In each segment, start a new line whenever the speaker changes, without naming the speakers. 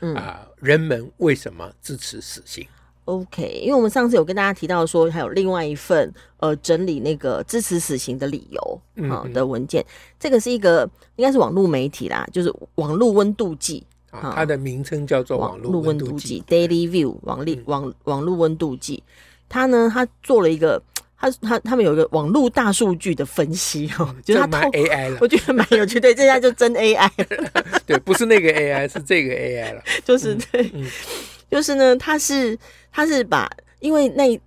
嗯。啊，人们为什么支持死刑
？OK，因为我们上次有跟大家提到说，还有另外一份呃整理那个支持死刑的理由啊、呃、的文件，嗯、这个是一个应该是网络媒体啦，就是网络温度计
啊，它的名称叫做网络温度计。
Daily View 网力网网络温度计，它呢，它做了一个。他他他们有一个网络大数据的分析哦，就是他
蛮 AI 了，
我觉得蛮有趣。对，这下就真 AI 了。
对，不是那个 AI，是这个 AI 了。
就是对，嗯、就是呢，他是他是把，因为那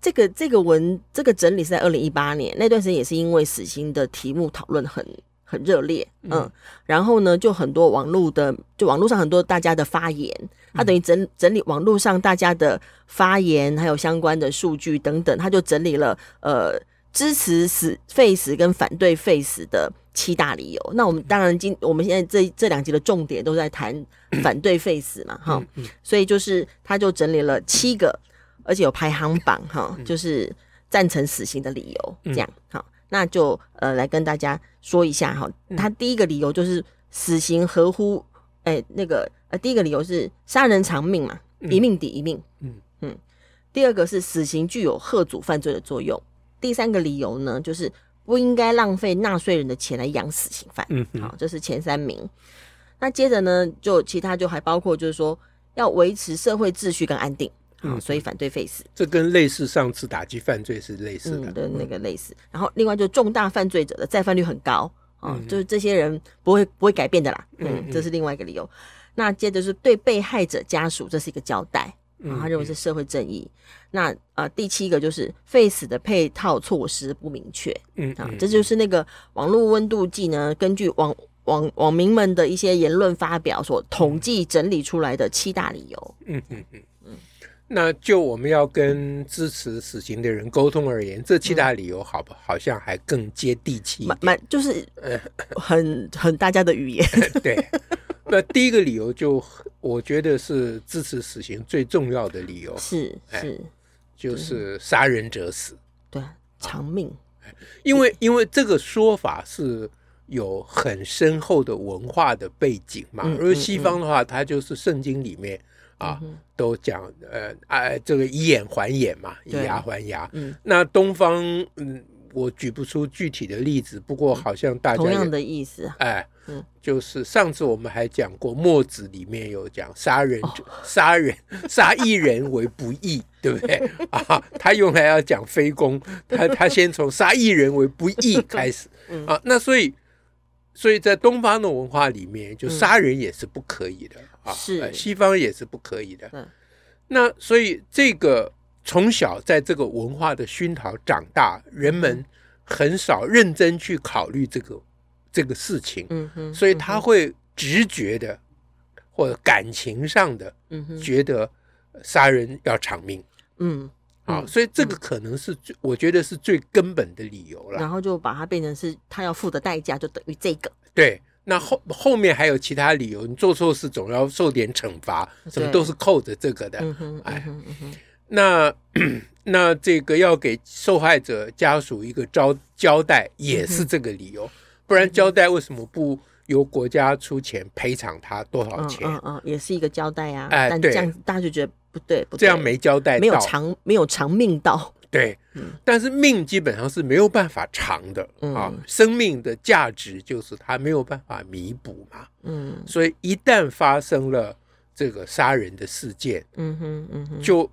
这个这个文这个整理是在二零一八年那段时间，也是因为死刑的题目讨论很很热烈，嗯，嗯然后呢，就很多网络的，就网络上很多大家的发言。他等于整整理网络上大家的发言，还有相关的数据等等，他就整理了呃支持死 face 跟反对 face 的七大理由。那我们当然今我们现在这这两集的重点都在谈 反对 face 嘛，哈，所以就是他就整理了七个，而且有排行榜哈，就是赞成死刑的理由这样。好，那就呃来跟大家说一下哈，他第一个理由就是死刑合乎。哎、欸，那个呃，第一个理由是杀人偿命嘛，一命抵一命。嗯嗯。第二个是死刑具有吓阻犯罪的作用。第三个理由呢，就是不应该浪费纳税人的钱来养死刑犯。嗯好，这是前三名。那接着呢，就其他就还包括就是说要维持社会秩序跟安定。嗯，所以反对 face。
这跟类似上次打击犯罪是类似的。
那个类似。然后另外就重大犯罪者的再犯率很高。哦，就是这些人不会不会改变的啦，嗯，这是另外一个理由。那接着是对被害者家属，这是一个交代，啊，他认为是社会正义。那啊，第七个就是 Face 的配套措施不明确，嗯啊，这就是那个网络温度计呢，根据网网网民们的一些言论发表所统计整理出来的七大理由，嗯嗯嗯。
那就我们要跟支持死刑的人沟通而言，这七大理由好不好像还更接地气，
蛮蛮就是很很大家的语言。
对，那第一个理由就我觉得是支持死刑最重要的理由
是是，
就是杀人者死，
对，偿命。
因为因为这个说法是有很深厚的文化的背景嘛，而西方的话，它就是圣经里面。啊，都讲呃啊，这个以眼还眼嘛，以牙还牙。嗯，那东方嗯，我举不出具体的例子，不过好像大家
同样的意思。
哎，嗯，就是上次我们还讲过，墨子里面有讲杀人者杀人 杀一人为不义，对不对 啊？他用来要讲非攻，他他先从杀一人为不义开始啊。那所以，所以在东方的文化里面，就杀人也是不可以的啊。是，西方也是不可以的。嗯，那所以这个从小在这个文化的熏陶长大，人们很少认真去考虑这个这个事情。嗯哼，所以他会直觉的或者感情上的，觉得杀人要偿命。嗯，好，所以这个可能是最，我觉得是最根本的理由了。
然后就把它变成是他要付的代价，就等于这个。
对。那后后面还有其他理由，你做错事总要受点惩罚，什么都是扣着这个的。哎，那 那这个要给受害者家属一个交交代，也是这个理由。不然交代为什么不由国家出钱赔偿他多少钱？
嗯嗯，也是一个交代啊。哎，但这样大家就觉得不对，不对，
这样没交代，
没有偿，没有偿命到。
对，但是命基本上是没有办法偿的啊。生命的价值就是它没有办法弥补嘛。嗯，所以一旦发生了这个杀人的事件，嗯哼，嗯哼，就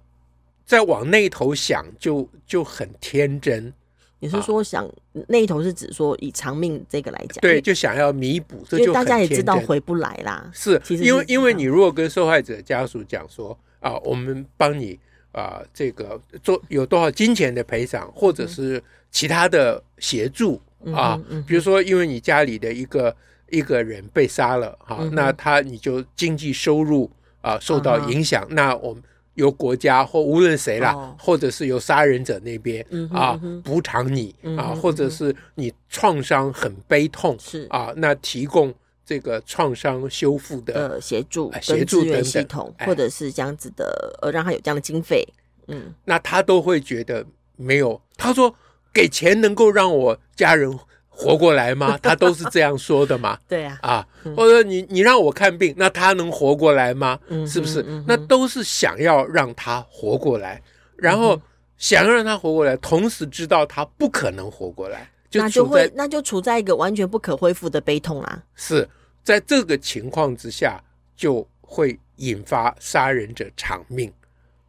再往那头想，就就很天真。
你是说想那一头是指说以偿命这个来讲？
对，就想要弥补，这就
大家也知道回不来啦。
是，因为因为你如果跟受害者家属讲说啊，我们帮你。啊、呃，这个做有多少金钱的赔偿，或者是其他的协助、嗯、啊？比如说，因为你家里的一个一个人被杀了哈，嗯、那他你就经济收入啊受到影响，嗯、那我们由国家或无论谁啦，哦、或者是由杀人者那边、嗯、啊补偿你、嗯、啊，或者是你创伤很悲痛是。啊，那提供这个创伤修复的
协助、
协助等
系统，或者是这样子的呃，让他有这样的经费，嗯，
那他都会觉得没有，他说给钱能够让我家人。活过来吗？他都是这样说的嘛。
对呀，
啊，或者你你让我看病，那他能活过来吗？是不是？那都是想要让他活过来，然后想要让他活过来，同时知道他不可能活过来，
那就会那就处在一个完全不可恢复的悲痛啊。
是在这个情况之下，就会引发杀人者偿命。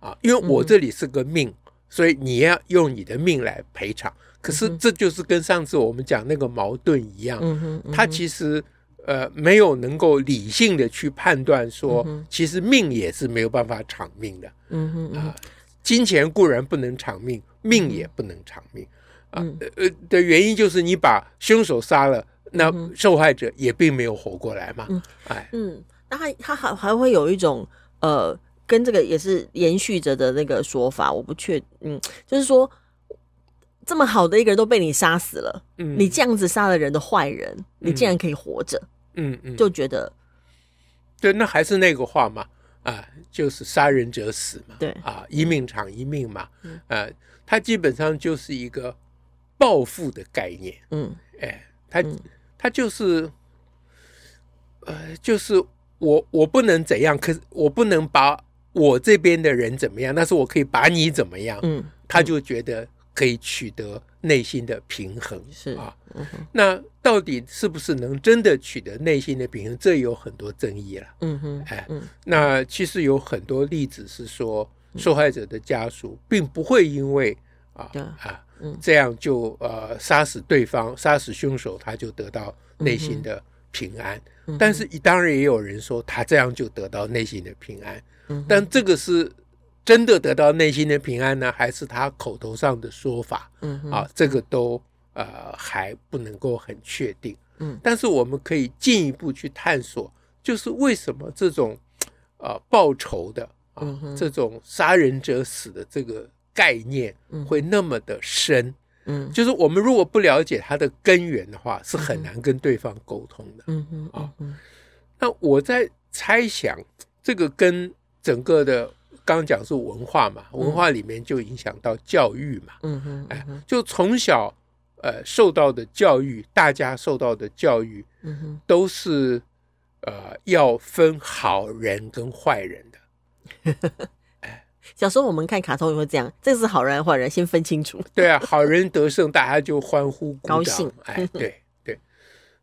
啊，因为我这里是个命，所以你要用你的命来赔偿。可是这就是跟上次我们讲那个矛盾一样，嗯嗯、他其实呃没有能够理性的去判断说，嗯、其实命也是没有办法偿命的，嗯哼嗯啊，金钱固然不能偿命，命也不能偿命，嗯、的原因就是你把凶手杀了，那受害者也并没有活过来嘛，嗯、哎，
嗯，那他他还还会有一种呃跟这个也是延续着的那个说法，我不确，嗯，就是说。这么好的一个人都被你杀死了，嗯，你这样子杀了人的坏人，嗯、你竟然可以活着，嗯嗯，就觉得，
对，那还是那个话嘛，啊，就是杀人者死嘛，
对，
啊，一命偿一命嘛，嗯，啊，他基本上就是一个报复的概念，嗯，哎，他他就是，呃，就是我我不能怎样，可是我不能把我这边的人怎么样，但是我可以把你怎么样，嗯，他就觉得。可以取得内心的平衡，是啊，那到底是不是能真的取得内心的平衡？这有很多争议了。嗯哼，哎，嗯、那其实有很多例子是说，受害者的家属并不会因为啊啊、这样就呃杀死对方，杀死凶手，他就得到内心的平安。嗯、但是，当然也有人说，他这样就得到内心的平安。嗯、但这个是。真的得到内心的平安呢，还是他口头上的说法？嗯，啊，这个都呃还不能够很确定。嗯，但是我们可以进一步去探索，就是为什么这种呃报仇的啊，嗯、这种杀人者死的这个概念会那么的深？嗯，就是我们如果不了解它的根源的话，是很难跟对方沟通的。嗯哼，啊，那我在猜想，这个跟整个的。刚讲是文化嘛，文化里面就影响到教育嘛，嗯哼，哎，就从小呃受到的教育，大家受到的教育，嗯哼，都是呃要分好人跟坏人的。
哎，小时候我们看卡通也会这样，这是好人坏人先分清楚。
对啊，好人得胜，大家就欢呼，高兴。哎，对对，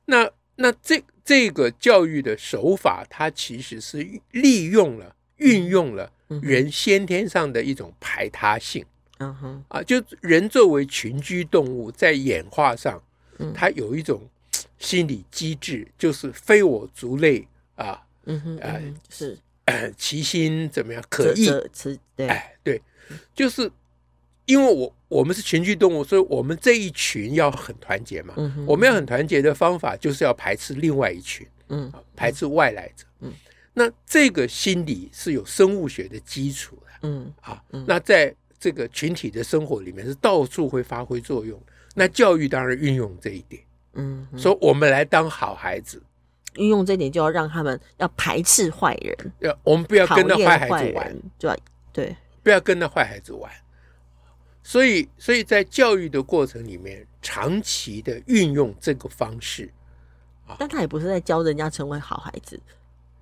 那那这这个教育的手法，它其实是利用了、运用了。人先天上的一种排他性，嗯哼，啊，就人作为群居动物，在演化上，它有一种心理机制，就是非我族类啊，嗯哼，啊，是，其心怎么样？可意，对，哎，对，就是因为我我们是群居动物，所以我们这一群要很团结嘛，我们要很团结的方法，就是要排斥另外一群，嗯，排斥外来者，嗯。那这个心理是有生物学的基础的，嗯啊，那在这个群体的生活里面是到处会发挥作用。那教育当然运用这一点，嗯，说我们来当好孩子，
运用这一点就要让他们要排斥坏人，
要我们不要跟那坏孩子玩，
就要对，
不要跟那坏孩子玩。所以，所以在教育的过程里面，长期的运用这个方式，
啊，但他也不是在教人家成为好孩子。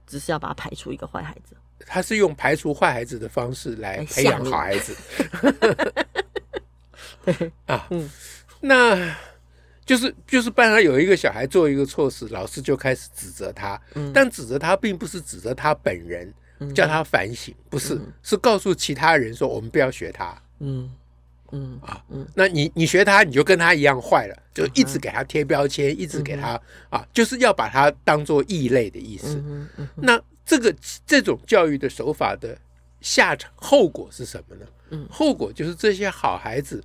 只是要把他排除一个坏孩子，
他是用排除坏孩子的方式来培养好孩子。对 啊，嗯，那就是就是，班上有一个小孩做一个错事，老师就开始指责他。嗯，但指责他并不是指责他本人，叫他反省，不是，是告诉其他人说我们不要学他。嗯。嗯啊，嗯，那你你学他，你就跟他一样坏了，就一直给他贴标签，一直给他啊，就是要把他当做异类的意思。那这个这种教育的手法的下场后果是什么呢？嗯，后果就是这些好孩子，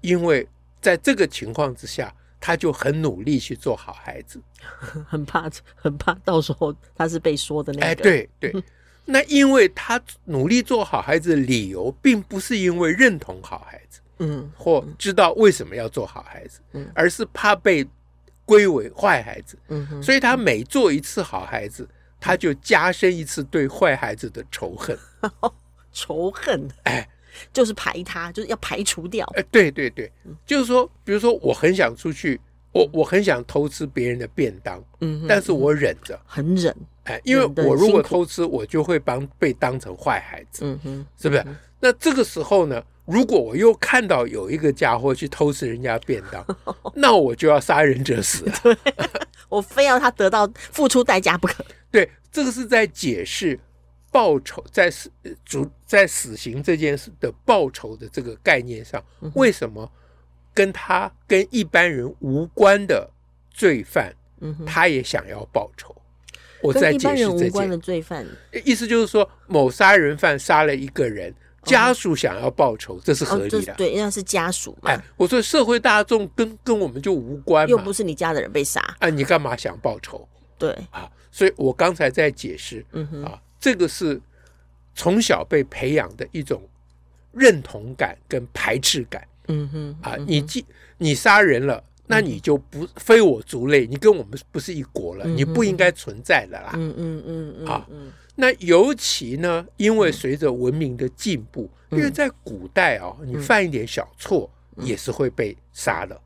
因为在这个情况之下，他就很努力去做好孩子，
很怕很怕到时候他是被说的那个。
哎，对对，那因为他努力做好孩子的理由，并不是因为认同好孩子，嗯，或知道为什么要做好孩子，嗯，而是怕被归为坏孩子，嗯，所以他每做一次好孩子，他就加深一次对坏孩子的仇恨，
仇恨，哎。就是排他，就是要排除掉。
哎，对对对，就是说，比如说，我很想出去，我我很想偷吃别人的便当，嗯，但是我忍着，
很忍，
哎，因为我如果偷吃，我就会帮被当成坏孩子，嗯哼，是不是？那这个时候呢，如果我又看到有一个家伙去偷吃人家便当，那我就要杀人者死，
对，我非要他得到付出代价不可。
对，这个是在解释。报仇在死主在死刑这件事的报仇的这个概念上，为什么跟他跟一般人无关的罪犯，他也想要报仇？我在解释这件
的罪犯，
意思就是说，某杀人犯杀了一个人，家属想要报仇，这是合理的。
对，因为是家属嘛。
哎，我说社会大众跟跟我们就无关，
又不是你家的人被杀，
哎，你干嘛想报仇？
对
啊，所以我刚才在解释，嗯哼啊。这个是从小被培养的一种认同感跟排斥感。嗯哼，啊，你既你杀人了，那你就不非我族类，你跟我们不是一国了，你不应该存在的啦。嗯嗯嗯嗯。啊，那尤其呢，因为随着文明的进步，因为在古代啊，你犯一点小错也是会被杀的。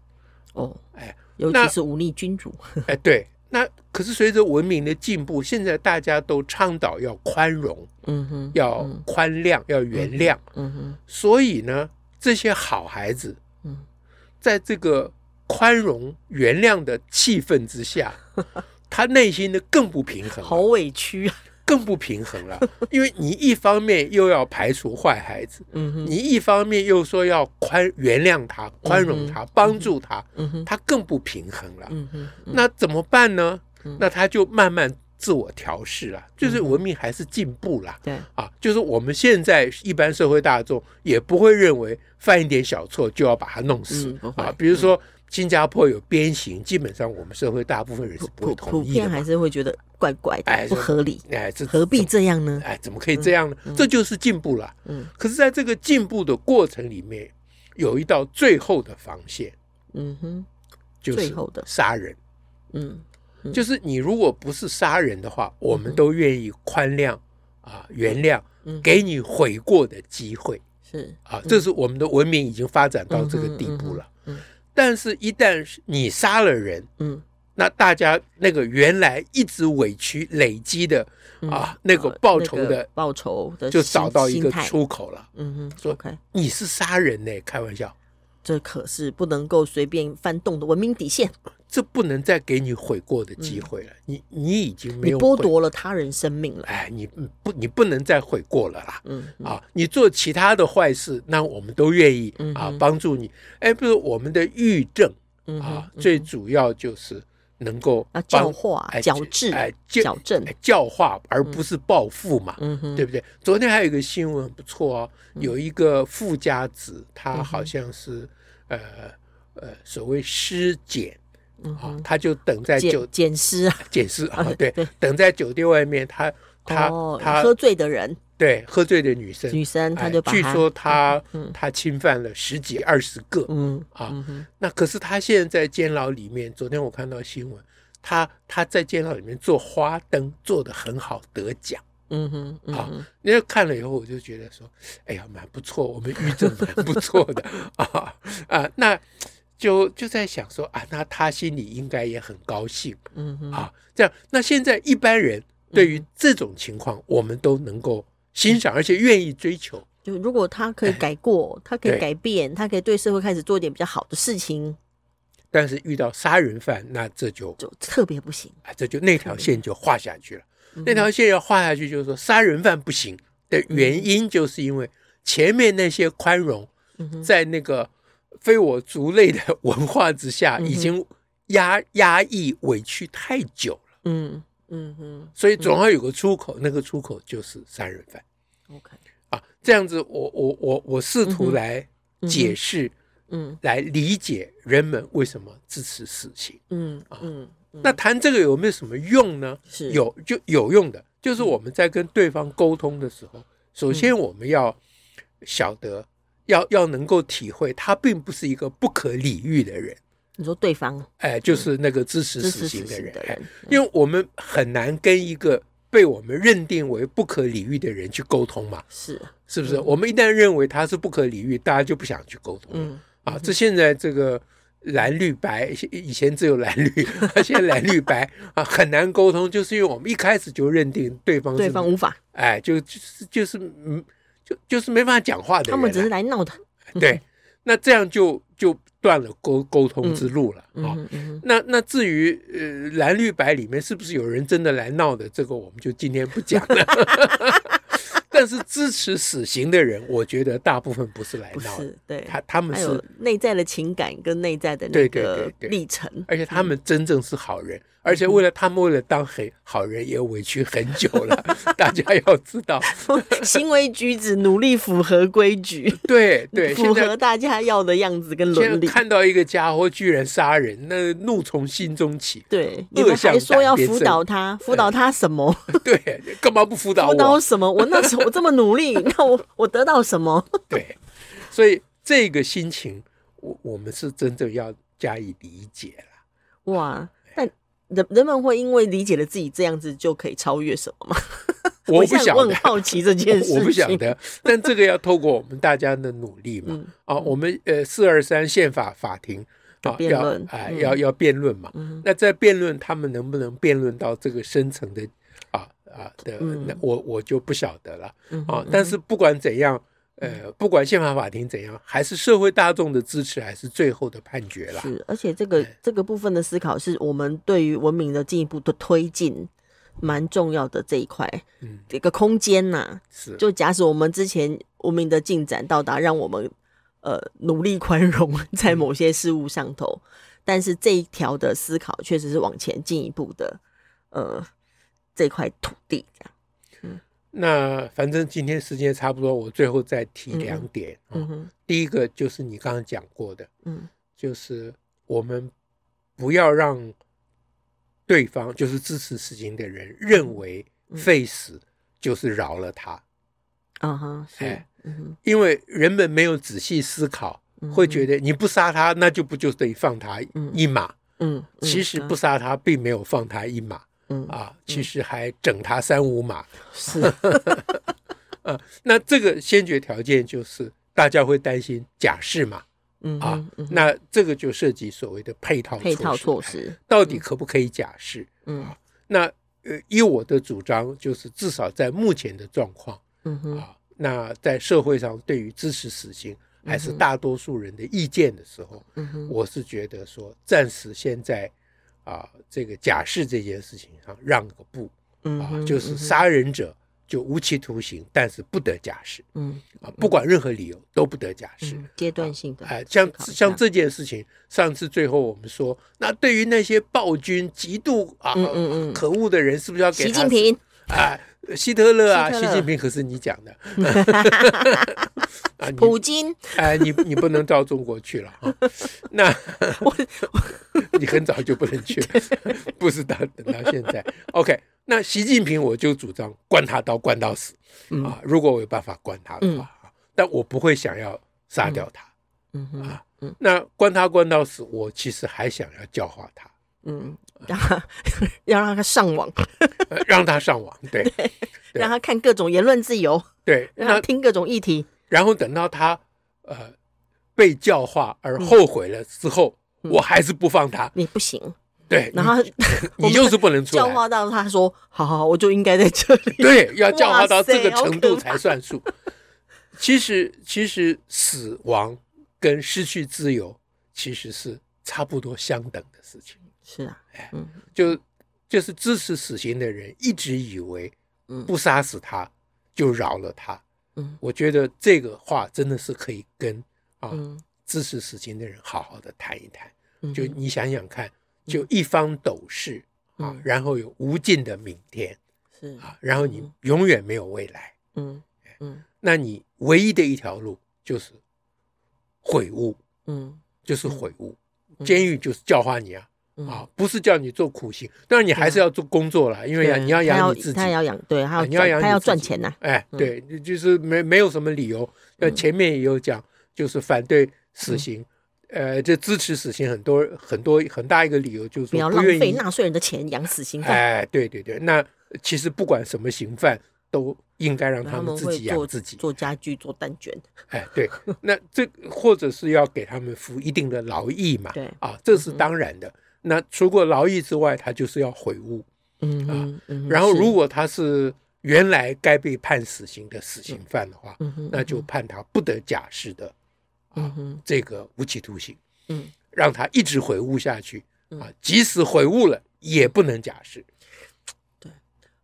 哦，哎，尤其是忤逆君主。
哎，对。那可是随着文明的进步，现在大家都倡导要宽容，嗯哼，要宽谅，要原谅，嗯哼。所以呢，这些好孩子，嗯，在这个宽容原谅的气氛之下，他内心的更不平衡，
好委屈啊。
更不平衡了，因为你一方面又要排除坏孩子，嗯哼，你一方面又说要宽原谅他、宽容他、帮助他，嗯哼，他更不平衡了，嗯哼，那怎么办呢？那他就慢慢自我调试了，就是文明还是进步了，对啊，就是我们现在一般社会大众也不会认为犯一点小错就要把他弄死啊，比如说。新加坡有鞭刑，基本上我们社会大部分人是不会同意的，
普遍还是会觉得怪怪的，不合理。哎，这何必这样呢？
哎，怎么可以这样呢？这就是进步了。嗯，可是在这个进步的过程里面，有一道最后的防线。嗯哼，就是杀人。嗯，就是你如果不是杀人的话，我们都愿意宽谅啊，原谅，给你悔过的机会。是啊，这是我们的文明已经发展到这个地步了。嗯。但是，一旦你杀了人，嗯，那大家那个原来一直委屈累积的啊，那个报仇的
报仇的，
就找到一个出口了。嗯哼，说你是杀人呢？开玩笑，
这可是不能够随便翻动的文明底线。
这不能再给你悔过的机会了，你你已经没有
剥夺了他人生命了，
哎，你不你不能再悔过了啦，嗯啊，你做其他的坏事，那我们都愿意啊帮助你，哎，不是我们的狱政啊，最主要就是能够啊
教化、矫治、哎矫正、
教化，而不是暴富嘛，嗯哼，对不对？昨天还有一个新闻很不错哦，有一个富家子，他好像是呃呃所谓尸检。啊，他就等在酒
捡尸啊，
捡尸啊，对，等在酒店外面，他他他
喝醉的人，
对，喝醉的女生，
女生，他就
据说她她侵犯了十几二十个，嗯啊，那可是她现在在监牢里面，昨天我看到新闻，她她在监牢里面做花灯做的很好，得奖，嗯哼，啊，因为看了以后我就觉得说，哎呀，蛮不错，我们狱政蛮不错的 啊啊，那。就就在想说啊，那他心里应该也很高兴，嗯哼啊，这样。那现在一般人对于这种情况，我们都能够欣赏，而且愿意追求。
就如果他可以改过，他可以改变，他可以对社会开始做一点比较好的事情。
但是遇到杀人犯，那这就
就特别不行
啊，这就那条线就画下去了。那条线要画下去，就是说杀人犯不行的原因，就是因为前面那些宽容，在那个。非我族类的文化之下，已经压压抑委屈太久了。嗯嗯嗯，所以总要有个出口，那个出口就是杀人犯。OK 啊，这样子我，我我我我试图来解释
嗯
来理解人们为什么支持死刑。
嗯嗯，
那谈这个有没有什么用呢？
是。
有就有用的，就是我们在跟对方沟通的时候，首先我们要晓得，要要能够体会他并不是一个不可理喻的人。
你说对方，
哎，就是那个支持死刑的人，
的人，
因为我们很难跟一个被我们认定为不可理喻的人去沟通嘛，
是
是不是？我们一旦认为他是不可理喻，大家就不想去沟通了。
嗯
啊，这现在这个蓝绿白，以前只有蓝绿，现在蓝绿白啊很难沟通，就是因为我们一开始就认定对方是
对方无法，
哎，就就是就是嗯，就就是没办法讲话的人啊，
他们只是来闹的，
对，那这样就就断了沟沟通之路了啊。
嗯嗯嗯
那那至于呃蓝绿白里面是不是有人真的来闹的，这个我们就今天不讲了。但是支持死刑的人，我觉得大部分不是
来
闹的
是，对，
他他们是
内在的情感跟内在的那
对对
个
对对
历程，
而且他们真正是好人，而且为了他们为了当很好人也委屈很久了，大家要知道，
行为举止努力符合规矩，
对对，
符合大家要的样子跟伦理。
看到一个家伙居然杀人，那怒从心中起。
对，你们还说要辅导他，辅导他什么？
对，干嘛不辅导我？
辅导什么？我那时候我这么努力，那我我得到什么？
对，所以这个心情，我我们是真正要加以理解了。
哇！但人人们会因为理解了自己这样子就可以超越什么吗？
我不晓得，
我很好奇这件事
我不晓得。但这个要透过我们大家的努力嘛。
嗯、
啊，我们呃四二三宪法法庭啊
辩论
啊要要辩论嘛。
嗯、
那在辩论，他们能不能辩论到这个深层的啊啊的？
嗯、
那我我就不晓得了
嗯
啊。但是不管怎样。呃，不管宪法法庭怎样，还是社会大众的支持，还是最后的判决啦。
是，而且这个这个部分的思考，是我们对于文明的进一步的推进，蛮重要的这一块，嗯，这个空间呐、啊。
是，
就假使我们之前文明的进展到达，让我们呃努力宽容在某些事物上头，嗯、但是这一条的思考确实是往前进一步的，呃，这块土地这样。
那反正今天时间差不多，我最后再提两点。
嗯哼，
第一个就是你刚刚讲过的，
嗯，
就是我们不要让对方，就是支持事情的人，认为废死就是饶了他。
嗯哼，
哎，因为人们没有仔细思考，会觉得你不杀他，那就不就等于放他一马。
嗯，
其实不杀他，并没有放他一马。
嗯。
啊，其实还整他三五码，
是。
啊，那这个先决条件就是大家会担心假释嘛，
嗯
啊，那这个就涉及所谓的配套
配套措施，
到底可不可以假释？
嗯，
那呃，依我的主张，就是至少在目前的状况，
嗯哼，
啊，那在社会上对于支持死刑还是大多数人的意见的时候，
嗯哼，
我是觉得说暂时现在。啊，这个假释这件事情上让个步，啊，就是杀人者就无期徒刑，但是不得假释，
嗯，
啊，不管任何理由都不得假释，
阶段性的，
哎，像像这件事情，上次最后我们说，那对于那些暴君极度啊，嗯嗯嗯，可恶的人，是不是要给
习近平？
啊，希特勒啊，习近平可是你讲的。
啊，普京，
哎，你你不能到中国去了啊！那我你很早就不能去了，不是到等到现在。OK，那习近平我就主张关他刀关到死啊！如果我有办法关他的话，但我不会想要杀掉他。嗯啊，那关他关到死，我其实还想要教化他。
嗯，让他要让他上网，
让他上网，对，
让他看各种言论自由，
对，
让他听各种议题。
然后等到他呃被教化而后悔了之后，嗯、我还是不放他。
你不行，
对，
然后
你，你就是不能出来。
教化到他说：“好好，我就应该在这里。”
对，要教化到这个程度才算数。其实，其实死亡跟失去自由其实是差不多相等的事情。
是啊，
哎，嗯，就就是支持死刑的人一直以为，不杀死他就饶了他。嗯，我觉得这个话真的是可以跟啊支持死刑的人好好的谈一谈。嗯、就你想想看，就一方斗士、嗯、啊，然后有无尽的明天，是啊，然后你永远没有未来。嗯。嗯，那你唯一的一条路就是悔悟
嗯，
就是悔悟。监狱就是教化你啊，啊，不是叫你做苦行，当然你还是要做工作了，因为你要养你自己，
他要养，对，他要
你要养，
他要赚钱呐。
哎，对，就是没没有什么理由。那，前面也有讲，就是反对死刑，呃，这支持死刑很多很多很大一个理由就是说
不要浪费纳税人的钱养死刑犯。
哎，对对对，那其实不管什么刑犯。都应该让他们自己养自己，
做家具、做蛋卷。
哎，对，那这或者是要给他们服一定的劳役嘛？
对
啊，这是当然的。那除过劳役之外，他就是要悔悟。
嗯啊，
然后如果他是原来该被判死刑的死刑犯的话，那就判他不得假释的啊，这个无期徒刑。嗯，让他一直悔悟下去啊，即使悔悟了，也不能假释。对。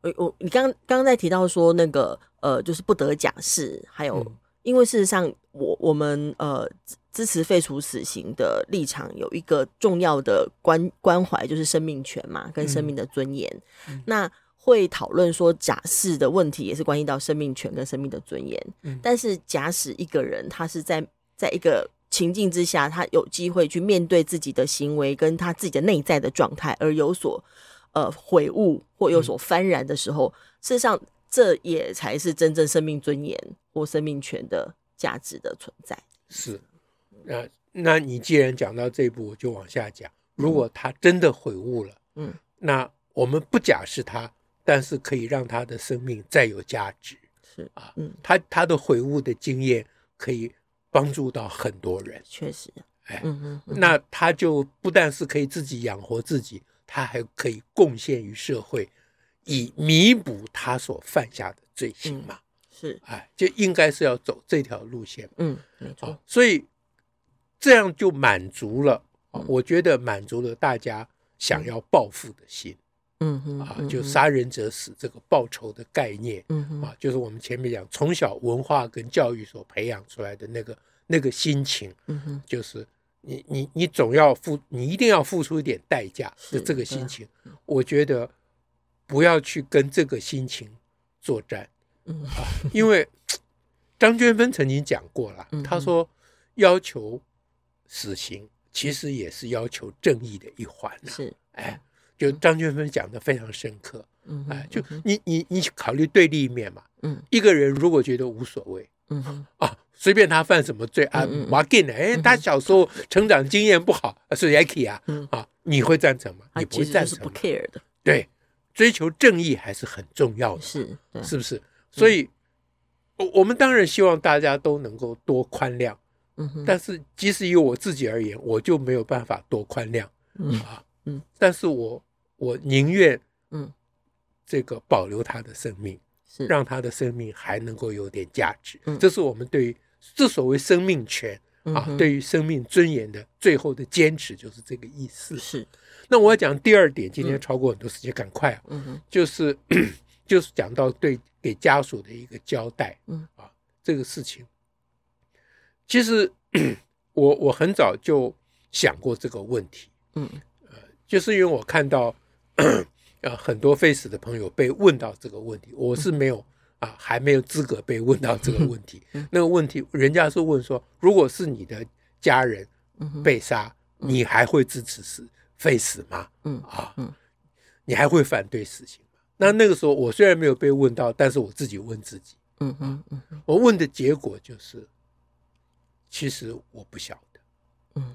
我我你刚刚刚在提到说那个呃，就是不得假释，还有、嗯、因为事实上我我们呃支持废除死刑的立场有一个重要的关关怀，就是生命权嘛，跟生命的尊严。嗯、那会讨论说假释的问题，也是关系到生命权跟生命的尊严。嗯、但是假使一个人他是在在一个情境之下，他有机会去面对自己的行为跟他自己的内在的状态，而有所。呃，悔悟或有所幡然的时候，嗯、事实上，这也才是真正生命尊严或生命权的价值的存在。
是，那那你既然讲到这一步，我就往下讲。如果他真的悔悟了，嗯，那我们不假释他，但是可以让他的生命再有价值。
是
啊，嗯，他他的悔悟的经验可以帮助到很多人。
确实，
哎，嗯嗯，那他就不但是可以自己养活自己。他还可以贡献于社会，以弥补他所犯下的罪行嘛？
是，
哎，就应该是要走这条路线。
嗯，没错。
所以这样就满足了，我觉得满足了大家想要报复的心。
嗯哼，
啊，就杀人者死这个报仇的概念。
嗯哼，
啊，就是我们前面讲从小文化跟教育所培养出来的那个那个心情。
嗯哼，
就是。你你你总要付，你一定要付出一点代价的这个心情，我觉得不要去跟这个心情作战，啊，因为张娟芬曾经讲过了，他说要求死刑其实也是要求正义的一环，
是，
哎，就张娟芬讲的非常深刻，嗯。哎，就你你你考虑对立面嘛，嗯，一个人如果觉得无所谓，
嗯
啊。随便他犯什么罪啊，我给呢？哎，他小时候成长经验不好，是 Yaki 啊，啊，你会赞成吗？你不会赞成，
不 care 的。
对，追求正义还是很重要的，
是
是不是？所以，我我们当然希望大家都能够多宽谅，
嗯，
但是即使以我自己而言，我就没有办法多宽谅，
嗯。
啊，嗯，但是我我宁愿，嗯，这个保留他的生命，
是。
让他的生命还能够有点价值，这是我们对于。这所谓生命权啊，对于生命尊严的最后的坚持，就是这个意思。
是，
那我要讲第二点，今天超过很多时间，赶快啊，
嗯，
就是就是讲到对给家属的一个交代，
嗯
啊，这个事情，其实 我我很早就想过这个问题，
嗯，
呃，就是因为我看到 呃很多废死的朋友被问到这个问题，我是没有。啊，还没有资格被问到这个问题。那个问题，人家是问说，如果是你的家人被杀，你还会支持死废死吗？
嗯
啊，你还会反对死刑吗？那那个时候，我虽然没有被问到，但是我自己问自己，
嗯嗯嗯，
我问的结果就是，其实我不晓得，
嗯，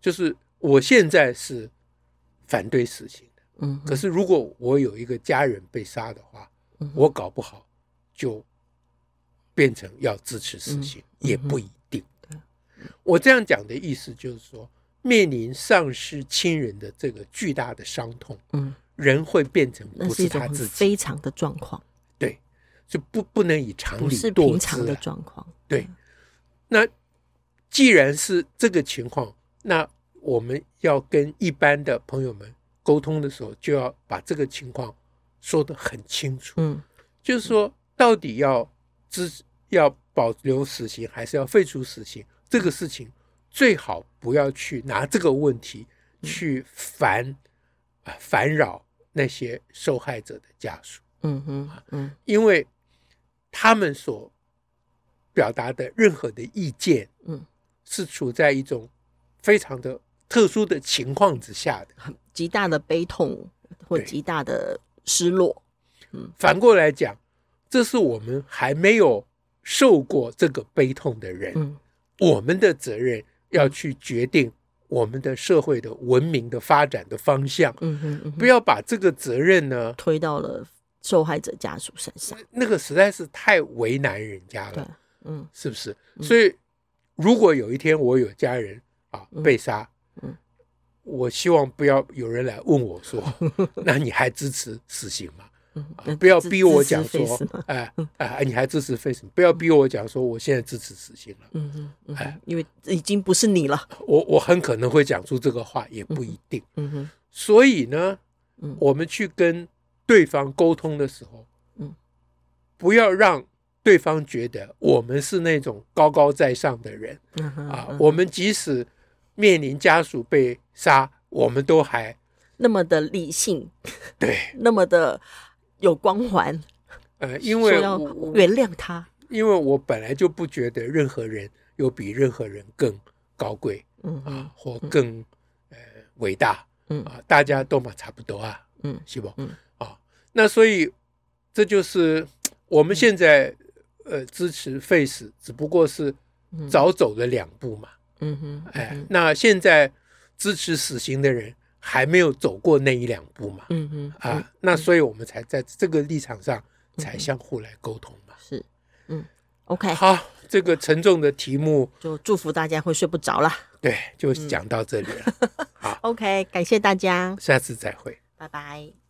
就是我现在是反对死刑的，
嗯，
可是如果我有一个家人被杀的话。我搞不好就变成要支持死刑，也不一定。我这样讲的意思就是说，面临丧失亲人的这个巨大的伤痛，
嗯，
人会变成不是他自己
非常的状况，
对，就不不能以常理
是平常的状况，
对。那既然是这个情况，那我们要跟一般的朋友们沟通的时候，就要把这个情况。说的很清楚，
嗯，
就是说，到底要支要保留死刑，还是要废除死刑？这个事情最好不要去拿这个问题去烦啊烦扰那些受害者的家属，
嗯哼，嗯，
因为他们所表达的任何的意见，
嗯，
是处在一种非常的特殊的情况之下的，
极大的悲痛或极大的失落。嗯，
反过来讲，这是我们还没有受过这个悲痛的人，
嗯，
我们的责任要去决定我们的社会的文明的发展的方向。
嗯哼，嗯哼，
不要把这个责任呢
推到了受害者家属身上，
那个实在是太为难人家了。
嗯，
是不是？所以。如果有一天我有家人啊被杀，
嗯，嗯，
我希望不要有人来问我说，那你还支持死刑吗？不要逼我讲说，哎哎，你还支持废死？不要逼我讲说，我现在支持死刑了。
嗯嗯，嗯哎，因为已经不是你了。
我我很可能会讲出这个话，也不一定。
嗯哼，
所以呢，我们去跟对方沟通的时候，嗯，不要让。对方觉得我们是那种高高在上的人，啊，我们即使面临家属被杀，我们都还
那么的理性，
对，
那么的有光环。
呃，因为
要原谅他，
因为我本来就不觉得任何人有比任何人更高贵，
嗯
啊，或更呃伟大，
嗯
啊，大家都嘛差不多啊，
嗯，
是不？
嗯
啊，那所以这就是我们现在。呃，支持 Face，只不过是早走了两步嘛。
嗯哼，
哎，那现在支持死刑的人还没有走过那一两步嘛。
嗯嗯，
啊，那所以我们才在这个立场上才相互来沟通嘛。
是，嗯，OK，
好，这个沉重的题目
就祝福大家会睡不着了。
对，就讲到这里了。好
，OK，感谢大家，
下次再会，
拜拜。